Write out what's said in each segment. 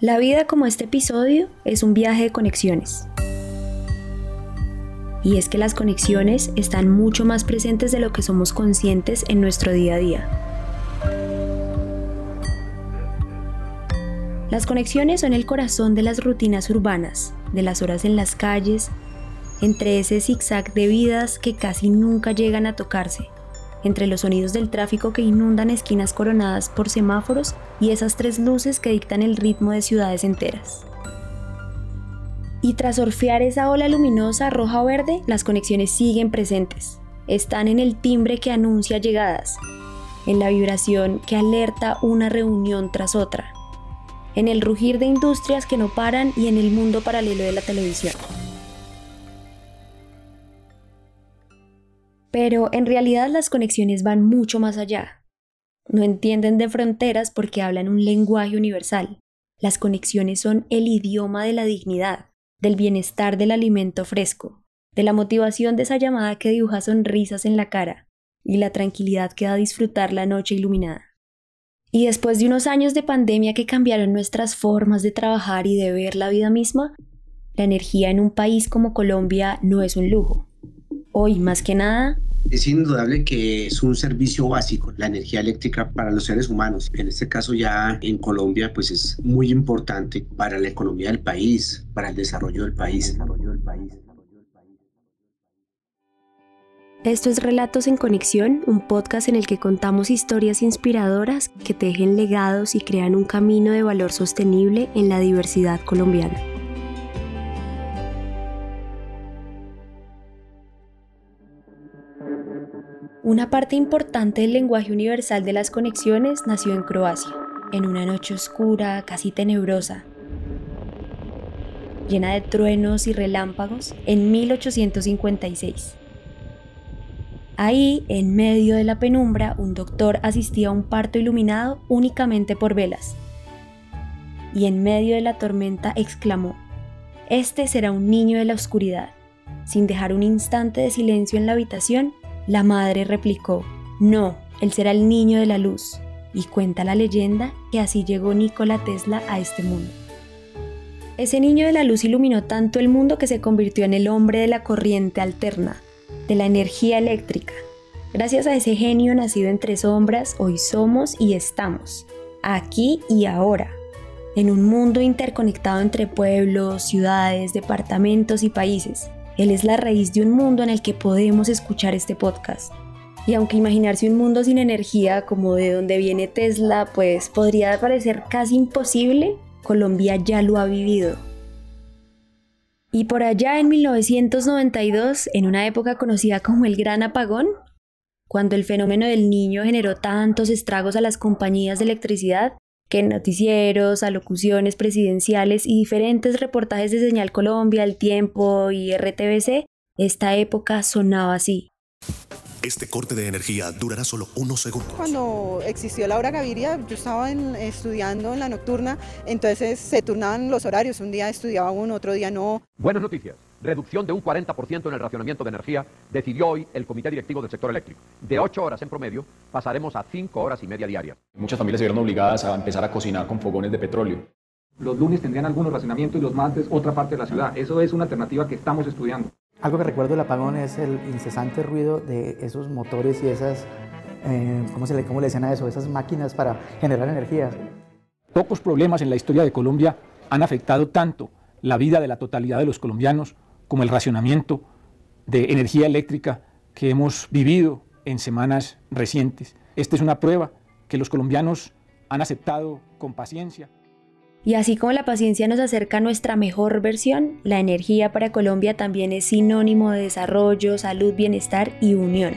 La vida como este episodio es un viaje de conexiones. Y es que las conexiones están mucho más presentes de lo que somos conscientes en nuestro día a día. Las conexiones son el corazón de las rutinas urbanas, de las horas en las calles, entre ese zigzag de vidas que casi nunca llegan a tocarse, entre los sonidos del tráfico que inundan esquinas coronadas por semáforos y esas tres luces que dictan el ritmo de ciudades enteras. Y tras orfear esa ola luminosa roja o verde, las conexiones siguen presentes. Están en el timbre que anuncia llegadas, en la vibración que alerta una reunión tras otra, en el rugir de industrias que no paran y en el mundo paralelo de la televisión. Pero en realidad las conexiones van mucho más allá. No entienden de fronteras porque hablan un lenguaje universal. Las conexiones son el idioma de la dignidad, del bienestar del alimento fresco, de la motivación de esa llamada que dibuja sonrisas en la cara y la tranquilidad que da disfrutar la noche iluminada. Y después de unos años de pandemia que cambiaron nuestras formas de trabajar y de ver la vida misma, la energía en un país como Colombia no es un lujo. Hoy, más que nada, es indudable que es un servicio básico, la energía eléctrica para los seres humanos. En este caso ya en Colombia pues es muy importante para la economía del país, para el desarrollo del país. Esto es Relatos en Conexión, un podcast en el que contamos historias inspiradoras que tejen legados y crean un camino de valor sostenible en la diversidad colombiana. Una parte importante del lenguaje universal de las conexiones nació en Croacia, en una noche oscura, casi tenebrosa, llena de truenos y relámpagos, en 1856. Ahí, en medio de la penumbra, un doctor asistía a un parto iluminado únicamente por velas. Y en medio de la tormenta exclamó, Este será un niño de la oscuridad. Sin dejar un instante de silencio en la habitación, la madre replicó, no, él será el niño de la luz. Y cuenta la leyenda que así llegó Nikola Tesla a este mundo. Ese niño de la luz iluminó tanto el mundo que se convirtió en el hombre de la corriente alterna, de la energía eléctrica. Gracias a ese genio nacido entre sombras, hoy somos y estamos, aquí y ahora, en un mundo interconectado entre pueblos, ciudades, departamentos y países él es la raíz de un mundo en el que podemos escuchar este podcast. Y aunque imaginarse un mundo sin energía como de donde viene Tesla, pues podría parecer casi imposible, Colombia ya lo ha vivido. Y por allá en 1992, en una época conocida como el Gran Apagón, cuando el fenómeno del niño generó tantos estragos a las compañías de electricidad, que en noticieros, alocuciones presidenciales y diferentes reportajes de Señal Colombia, El Tiempo y RTBC, esta época sonaba así. Este corte de energía durará solo unos segundos. Cuando existió la hora Gaviria, yo estaba estudiando en la nocturna, entonces se turnaban los horarios. Un día estudiaba uno, otro día no. Buenas noticias reducción de un 40% en el racionamiento de energía, decidió hoy el Comité Directivo del Sector Eléctrico. De 8 horas en promedio, pasaremos a 5 horas y media diarias. Muchas familias se vieron obligadas a empezar a cocinar con fogones de petróleo. Los lunes tendrían algunos racionamientos y los martes otra parte de la ciudad. Eso es una alternativa que estamos estudiando. Algo que recuerdo del apagón es el incesante ruido de esos motores y esas, eh, ¿cómo, se le, ¿cómo le decían a eso? Esas máquinas para generar energía. Pocos problemas en la historia de Colombia han afectado tanto la vida de la totalidad de los colombianos como el racionamiento de energía eléctrica que hemos vivido en semanas recientes. Esta es una prueba que los colombianos han aceptado con paciencia. Y así como la paciencia nos acerca a nuestra mejor versión, la energía para Colombia también es sinónimo de desarrollo, salud, bienestar y unión.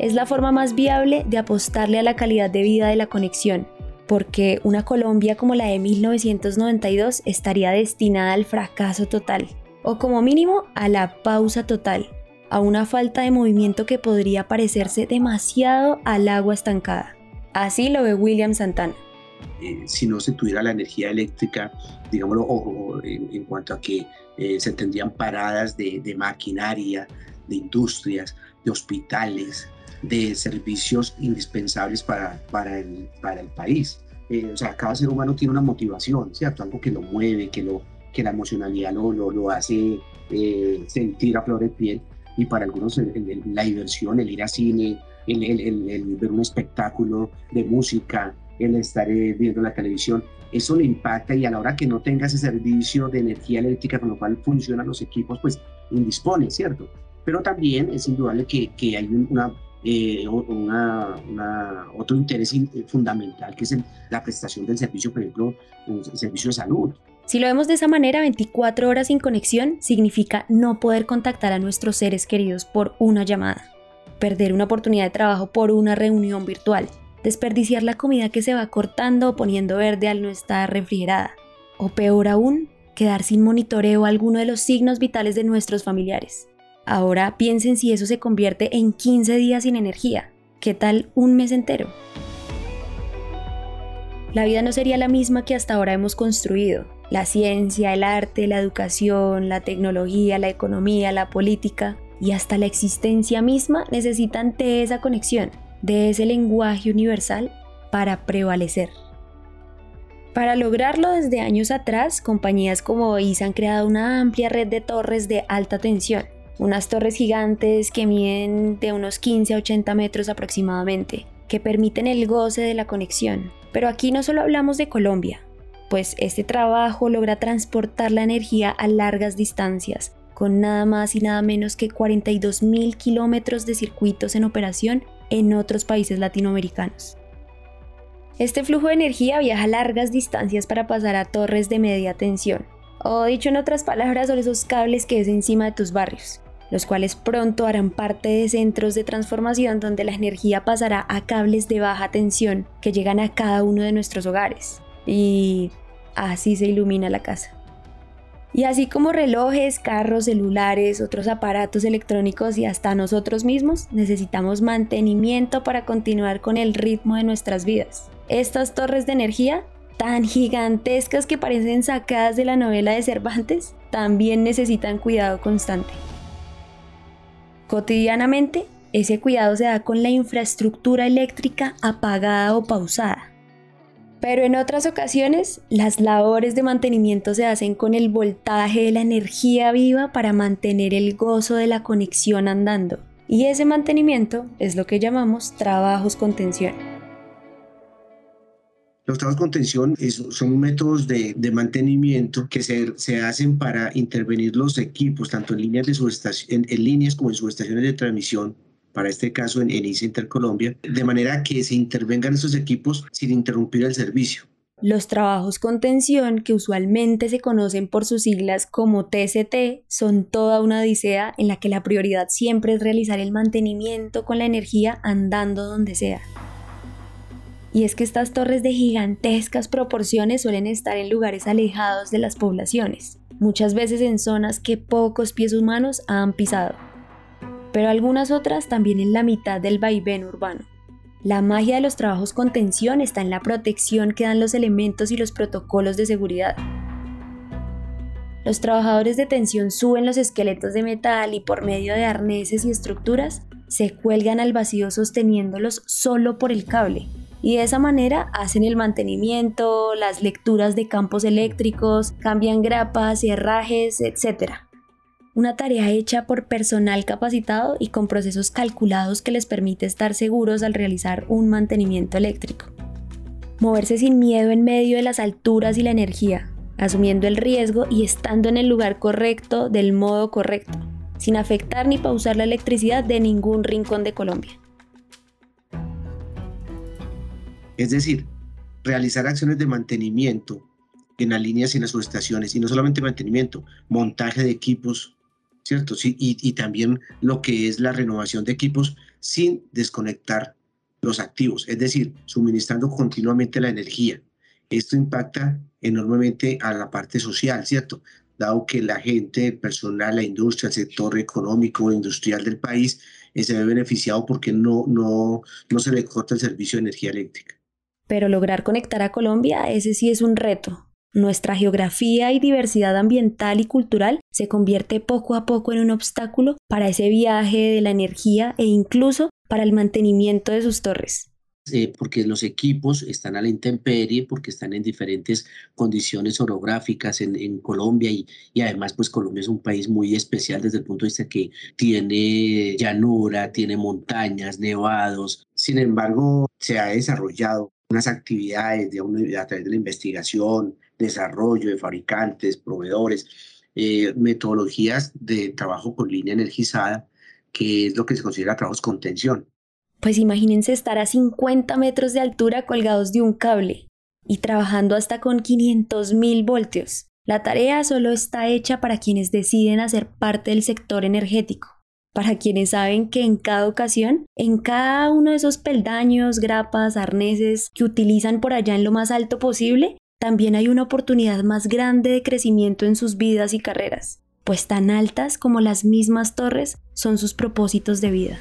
Es la forma más viable de apostarle a la calidad de vida de la conexión, porque una Colombia como la de 1992 estaría destinada al fracaso total, o como mínimo a la pausa total, a una falta de movimiento que podría parecerse demasiado al agua estancada. Así lo ve William Santana. Eh, si no se tuviera la energía eléctrica, digámoslo, en, cuanto a que eh, se tendrían paradas de, maquinaria, de industrias, de hospitales, de servicios indispensables para, para, el, para el país. eh, o sea, cada ser humano tiene una motivación, ¿cierto? Algo que lo mueve, que, lo, que la emocionalidad lo, lo, lo hace eh, sentir a flor de piel. Y para algunos la diversión, el ir a cine, el, el, el, ver un espectáculo de música, el estar eh, viendo la televisión, eso le impacta y a la hora que no tenga ese servicio de energía eléctrica con lo cual funcionan los equipos, pues indispone, ¿cierto? Pero también es indudable que, que hay una eh, otro interés fundamental que es la prestación del servicio, por ejemplo, el servicio de salud. Si lo vemos de esa manera, 24 horas sin conexión significa no poder contactar a nuestros seres queridos por una llamada, perder una oportunidad de trabajo por una reunión virtual, desperdiciar la comida que se va cortando o poniendo verde al no estar refrigerada, o peor aún, quedar sin monitoreo alguno de los signos vitales de nuestros familiares. Ahora piensen si eso se convierte en 15 días sin energía. ¿Qué tal un mes entero? La vida no sería la misma que hasta ahora hemos construido. La ciencia, el arte, la educación, la tecnología, la economía, la política y hasta la existencia misma necesitan de esa conexión, de ese lenguaje universal para prevalecer. Para lograrlo desde años atrás, compañías como ISA han creado una amplia red de torres de alta tensión unas torres gigantes que miden de unos 15 a 80 metros aproximadamente, que permiten el goce de la conexión. Pero aquí no solo hablamos de Colombia, pues este trabajo logra transportar la energía a largas distancias, con nada más y nada menos que 42.000 kilómetros de circuitos en operación en otros países latinoamericanos. Este flujo de energía viaja largas distancias para pasar a torres de media tensión, o dicho en otras palabras, son esos cables que es encima de tus barrios, los cuales pronto harán parte de centros de transformación donde la energía pasará a cables de baja tensión que llegan a cada uno de nuestros hogares. Y así se ilumina la casa. Y así como relojes, carros, celulares, otros aparatos electrónicos y hasta nosotros mismos, necesitamos mantenimiento para continuar con el ritmo de nuestras vidas. Estas torres de energía, tan gigantescas que parecen sacadas de la novela de Cervantes, también necesitan cuidado constante. Cotidianamente, ese cuidado se da con la infraestructura eléctrica apagada o pausada. Pero en otras ocasiones, las labores de mantenimiento se hacen con el voltaje de la energía viva para mantener el gozo de la conexión andando. Y ese mantenimiento es lo que llamamos trabajos con tensión. Los trabajos con tensión son métodos de, mantenimiento que se, hacen para intervenir los equipos, tanto en líneas, de en, líneas como en subestaciones de transmisión, para este caso en, en ICE Intercolombia, de manera que se intervengan esos equipos sin interrumpir el servicio. Los trabajos con tensión, que usualmente se conocen por sus siglas como TCT, son toda una odisea en la que la prioridad siempre es realizar el mantenimiento con la energía andando donde sea. Y es que estas torres de gigantescas proporciones suelen estar en lugares alejados de las poblaciones, muchas veces en zonas que pocos pies humanos han pisado, pero algunas otras también en la mitad del vaivén urbano. La magia de los trabajos con tensión está en la protección que dan los elementos y los protocolos de seguridad. Los trabajadores de tensión suben los esqueletos de metal y por medio de arneses y estructuras se cuelgan al vacío sosteniéndolos solo por el cable, y de esa manera hacen el mantenimiento, las lecturas de campos eléctricos, cambian grapas, herrajes, etc. Una tarea hecha por personal capacitado y con procesos calculados que les permite estar seguros al realizar un mantenimiento eléctrico. Moverse sin miedo en medio de las alturas y la energía, asumiendo el riesgo y estando en el lugar correcto del modo correcto, sin afectar ni pausar la electricidad de ningún rincón de Colombia. Es decir, realizar acciones de mantenimiento en las líneas y en las subestaciones, y no solamente mantenimiento, montaje de equipos, ¿cierto? Sí, y, también lo que es la renovación de equipos sin desconectar los activos, es decir, suministrando continuamente la energía. Esto impacta enormemente a la parte social, ¿cierto? Dado que la gente, el personal, la industria, el sector económico, industrial del país eh, se ve beneficiado porque no, no, no se le corta el servicio de energía eléctrica. Pero lograr conectar a Colombia, ese sí es un reto. Nuestra geografía y diversidad ambiental y cultural se convierte poco a poco en un obstáculo para ese viaje de la energía e incluso para el mantenimiento de sus torres. eh, porque los equipos están a la intemperie, porque están en diferentes condiciones orográficas en, en Colombia y, y, además pues Colombia es un país muy especial desde el punto de vista que tiene llanura, tiene montañas, nevados. Sin embargo, se ha desarrollado unas actividades de, a través de la investigación, desarrollo de fabricantes, proveedores, eh, metodologías de trabajo con línea energizada, que es lo que se considera trabajos con tensión. Pues imagínense estar a 50 metros de altura colgados de un cable y trabajando hasta con 500.000 voltios. La tarea solo está hecha para quienes deciden hacer parte del sector energético, para quienes saben que en cada ocasión, en cada uno de esos peldaños, grapas, arneses que utilizan por allá en lo más alto posible, también hay una oportunidad más grande de crecimiento en sus vidas y carreras, pues tan altas como las mismas torres son sus propósitos de vida.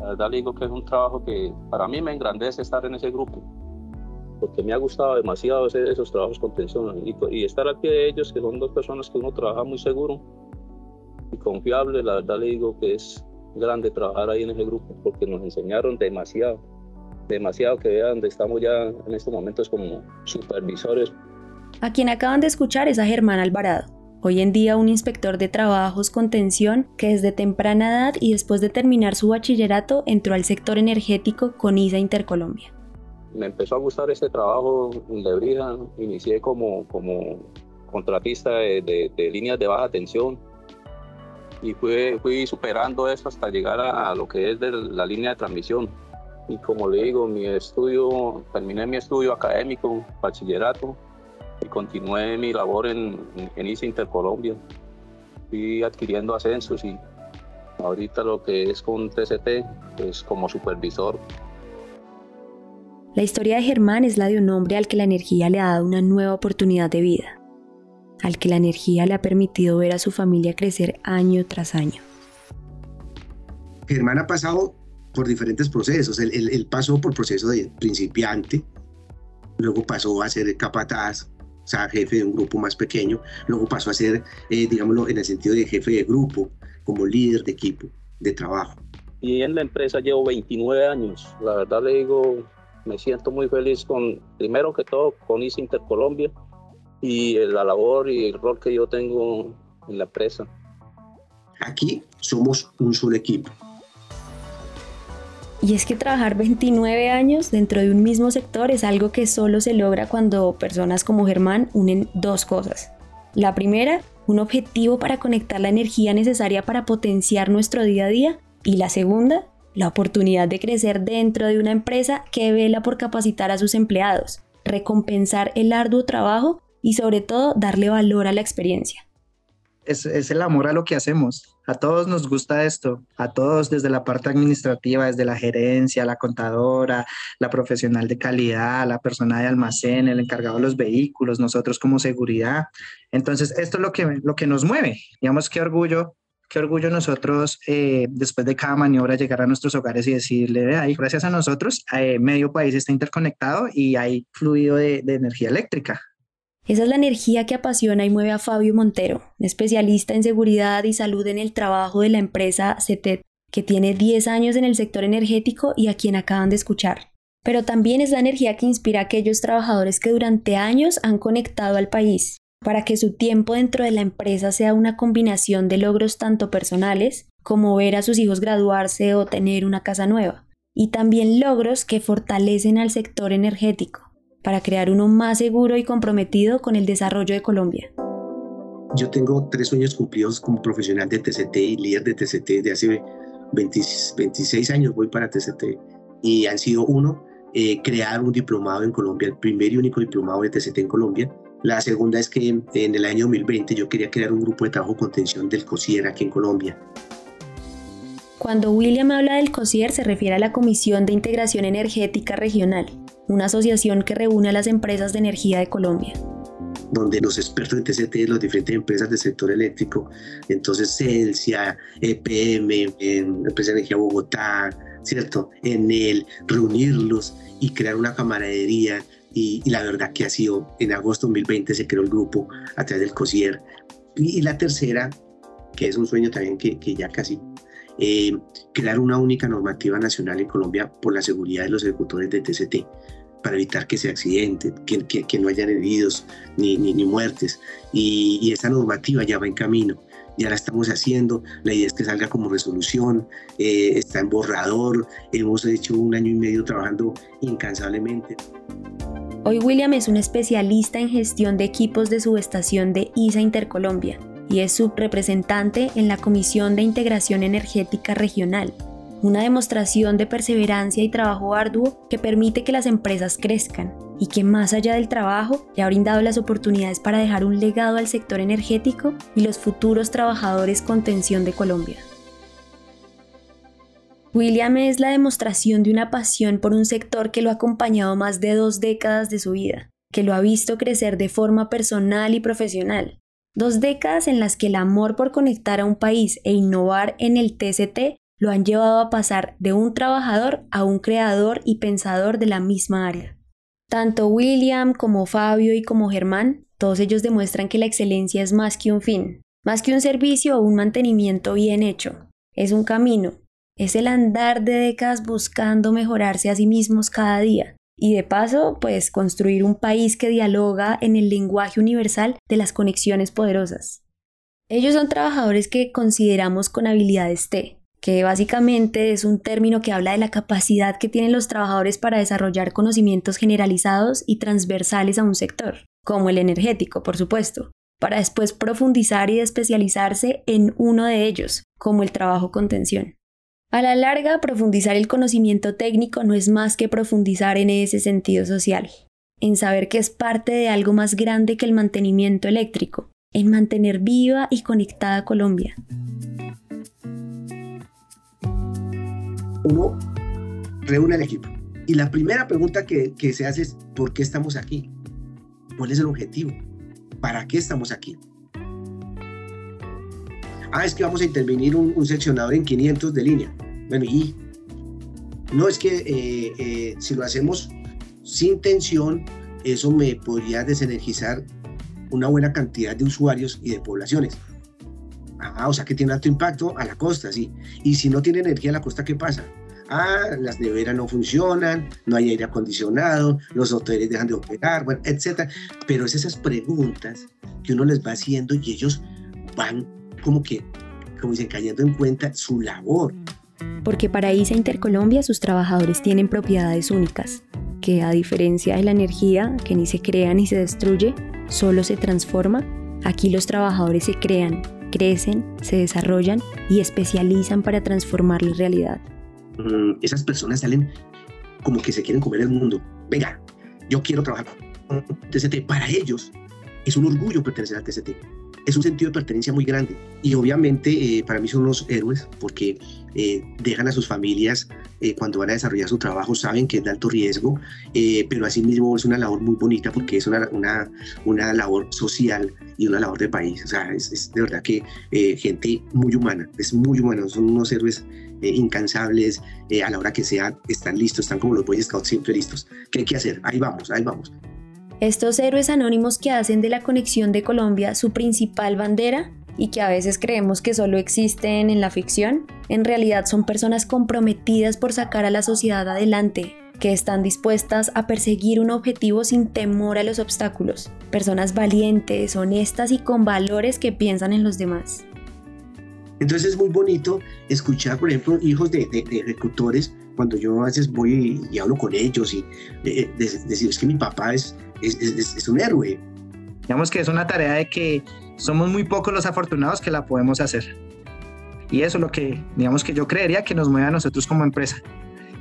La verdad le digo que es un trabajo que para mí me engrandece estar en ese grupo, porque me ha gustado demasiado esos trabajos con tensión y, estar al pie de ellos, que son dos personas que uno trabaja muy seguro y confiable. La verdad le digo que es grande trabajar ahí en ese grupo, porque nos enseñaron demasiado, demasiado que vean donde estamos ya en estos momentos como supervisores. A quien acaban de escuchar es a Germán Alvarado Hoy en día un inspector de trabajos con tensión que desde temprana edad y después de terminar su bachillerato entró al sector energético con ISA Intercolombia. Me empezó a gustar este trabajo en Lebrija, inicié como, como contratista de, líneas de baja tensión y fui, fui superando eso hasta llegar a, lo que es de la línea de transmisión. Y como le digo, mi estudio, terminé mi estudio académico, bachillerato, y continué mi labor en, en ICE Intercolombia. Fui adquiriendo ascensos y ahorita lo que es con TCT, pues como supervisor. La historia de Germán es la de un hombre al que la energía le ha dado una nueva oportunidad de vida, al que la energía le ha permitido ver a su familia crecer año tras año. Germán ha pasado por diferentes procesos. Él, él pasó por proceso de principiante, luego pasó a ser capataz, o sea, jefe de un grupo más pequeño, luego pasó a ser, eh, digámoslo, en el sentido de jefe de grupo, como líder de equipo, de trabajo. Y en la empresa llevo 29 años, la verdad le digo, me siento muy feliz con, primero que todo, con ICE Intercolombia y la labor y el rol que yo tengo en la empresa. Aquí somos un solo equipo y es que trabajar 29 años dentro de un mismo sector es algo que solo se logra cuando personas como Germán unen dos cosas. La primera, un objetivo para conectar la energía necesaria para potenciar nuestro día a día. Y la segunda, la oportunidad de crecer dentro de una empresa que vela por capacitar a sus empleados, recompensar el arduo trabajo y sobre todo darle valor a la experiencia es, el amor a lo que hacemos. A todos nos gusta esto, a todos desde la parte administrativa, desde la gerencia, la contadora, la profesional de calidad, la persona de almacén, el encargado de los vehículos, nosotros como seguridad. Entonces, esto es lo que, lo que nos mueve. Digamos, qué orgullo qué orgullo nosotros eh, después de cada maniobra llegar a nuestros hogares y decirle, ahí, gracias a nosotros, eh, medio país está interconectado y hay fluido de energía eléctrica. Esa es la energía que apasiona y mueve a Fabio Montero, especialista en seguridad y salud en el trabajo de la empresa CETET, que tiene 10 años en el sector energético y a quien acaban de escuchar. Pero también es la energía que inspira a aquellos trabajadores que durante años han conectado al país, para que su tiempo dentro de la empresa sea una combinación de logros tanto personales como ver a sus hijos graduarse o tener una casa nueva, y también logros que fortalecen al sector energético para crear uno más seguro y comprometido con el desarrollo de Colombia. Yo tengo tres sueños cumplidos como profesional de TCT y líder de TCT de hace 26 años voy para TCT y han sido uno, eh, crear un diplomado en Colombia, el primer y único diplomado de TCT en Colombia. La segunda es que en el año 2020 yo quería crear un grupo de trabajo con tensión del COSIER aquí en Colombia. Cuando William habla del COSIER se refiere a la Comisión de Integración Energética Regional, una asociación que reúne a las empresas de energía de Colombia donde los expertos en TCT las diferentes empresas del sector eléctrico, entonces Celsia, EPM, Empresa de Energía Bogotá, ¿cierto? En el reunirlos y crear una camaradería y, la verdad que ha sido, en agosto de 2020 se creó el grupo a través del COSIER. Y, la tercera, que es un sueño también que, que ya casi eh, crear una única normativa nacional en Colombia por la seguridad de los ejecutores de TCT para evitar que se accidente, que, que, no hayan heridos ni, ni, ni muertes. Y, y, esa normativa ya va en camino, ya la estamos haciendo, la idea es que salga como resolución, eh, está en borrador, hemos hecho un año y medio trabajando incansablemente. Hoy William es un especialista en gestión de equipos de subestación de ISA Intercolombia y es subrepresentante en la Comisión de Integración Energética Regional, una demostración de perseverancia y trabajo arduo que permite que las empresas crezcan y que más allá del trabajo le ha brindado las oportunidades para dejar un legado al sector energético y los futuros trabajadores con tensión de Colombia. William es la demostración de una pasión por un sector que lo ha acompañado más de dos décadas de su vida, que lo ha visto crecer de forma personal y profesional. Dos décadas en las que el amor por conectar a un país e innovar en el TCT lo han llevado a pasar de un trabajador a un creador y pensador de la misma área. Tanto William como Fabio y como Germán, todos ellos demuestran que la excelencia es más que un fin, más que un servicio o un mantenimiento bien hecho. Es un camino, es el andar de décadas buscando mejorarse a sí mismos cada día. Y de paso, pues construir un país que dialoga en el lenguaje universal de las conexiones poderosas. Ellos son trabajadores que consideramos con habilidades T, que básicamente es un término que habla de la capacidad que tienen los trabajadores para desarrollar conocimientos generalizados y transversales a un sector, como el energético, por supuesto, para después profundizar y especializarse en uno de ellos, como el trabajo con tensión. A la larga, profundizar el conocimiento técnico no es más que profundizar en ese sentido social, en saber que es parte de algo más grande que el mantenimiento eléctrico, en mantener viva y conectada Colombia. uno reúne al equipo. Y la primera pregunta que, se hace es, ¿por qué estamos aquí? ¿Cuál es el objetivo? ¿Para qué estamos aquí? Ah, es que vamos a intervenir un, seccionador en 500 de línea. Bueno, y no es que eh, eh, si lo hacemos sin tensión, eso me podría desenergizar una buena cantidad de usuarios y de poblaciones. Ah, o sea que tiene alto impacto a la costa, sí. Y si no tiene energía a la costa, ¿qué pasa? Ah, las neveras no funcionan, no hay aire acondicionado, los hoteles dejan de operar, bueno, etc. Pero es esas preguntas que uno les va haciendo y ellos van como que, como dicen, cayendo en cuenta su labor. Porque para ISA Intercolombia sus trabajadores tienen propiedades únicas, que a diferencia de la energía, que ni se crea ni se destruye, solo se transforma, aquí los trabajadores se crean, crecen, se desarrollan y especializan para transformar la realidad. Mm, esas personas salen como que se quieren comer el mundo. Venga, yo quiero trabajar con TCT. Para ellos es un orgullo pertenecer al TCT es un sentido de pertenencia muy grande. Y obviamente eh, para mí son los héroes porque eh, dejan a sus familias eh, cuando van a desarrollar su trabajo, saben que es de alto riesgo, pero asimismo es una labor muy bonita porque es una, una, una labor social y una labor de país. O sea, es, de verdad que gente muy humana, es muy humana, son unos héroes incansables, a la hora que sea, están listos, están como los Boy Scouts siempre listos. ¿Qué hay que hacer? Ahí vamos, ahí vamos. Estos héroes anónimos que hacen de la conexión de Colombia su principal bandera y que a veces creemos que solo existen en la ficción, en realidad son personas comprometidas por sacar a la sociedad adelante, que están dispuestas a perseguir un objetivo sin temor a los obstáculos, personas valientes, honestas y con valores que piensan en los demás. Entonces es muy bonito escuchar, por ejemplo, hijos de, ejecutores, cuando yo a veces voy y, hablo con ellos y eh, decir, es que mi papá es, es, un héroe. Digamos que es una tarea de que somos muy pocos los afortunados que la podemos hacer. Y eso es lo que, digamos que yo creería que nos mueve a nosotros como empresa.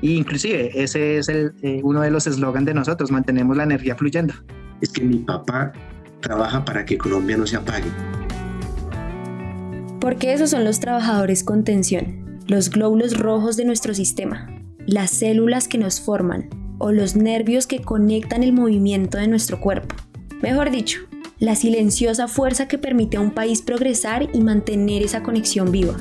Y inclusive ese es el, eh, uno de los eslogans de nosotros, mantenemos la energía fluyendo. Es que mi papá trabaja para que Colombia no se apague. Porque esos son los trabajadores con tensión, los glóbulos rojos de nuestro sistema, las células que nos forman, o los nervios que conectan el movimiento de nuestro cuerpo. Mejor dicho, la silenciosa fuerza que permite a un país progresar y mantener esa conexión viva.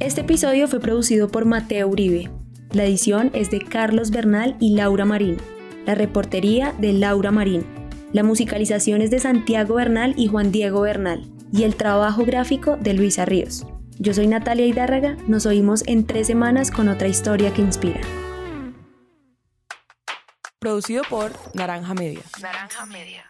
Este episodio fue producido por Mateo Uribe. La edición es de Carlos Bernal y Laura Marín. La reportería de Laura Marín. La musicalización es de Santiago Bernal y Juan Diego Bernal. y el trabajo gráfico de Luisa Ríos. Yo soy Natalia Hidárraga, nos oímos en tres semanas con otra historia que inspira. Producido por Naranja Media. Naranja Media.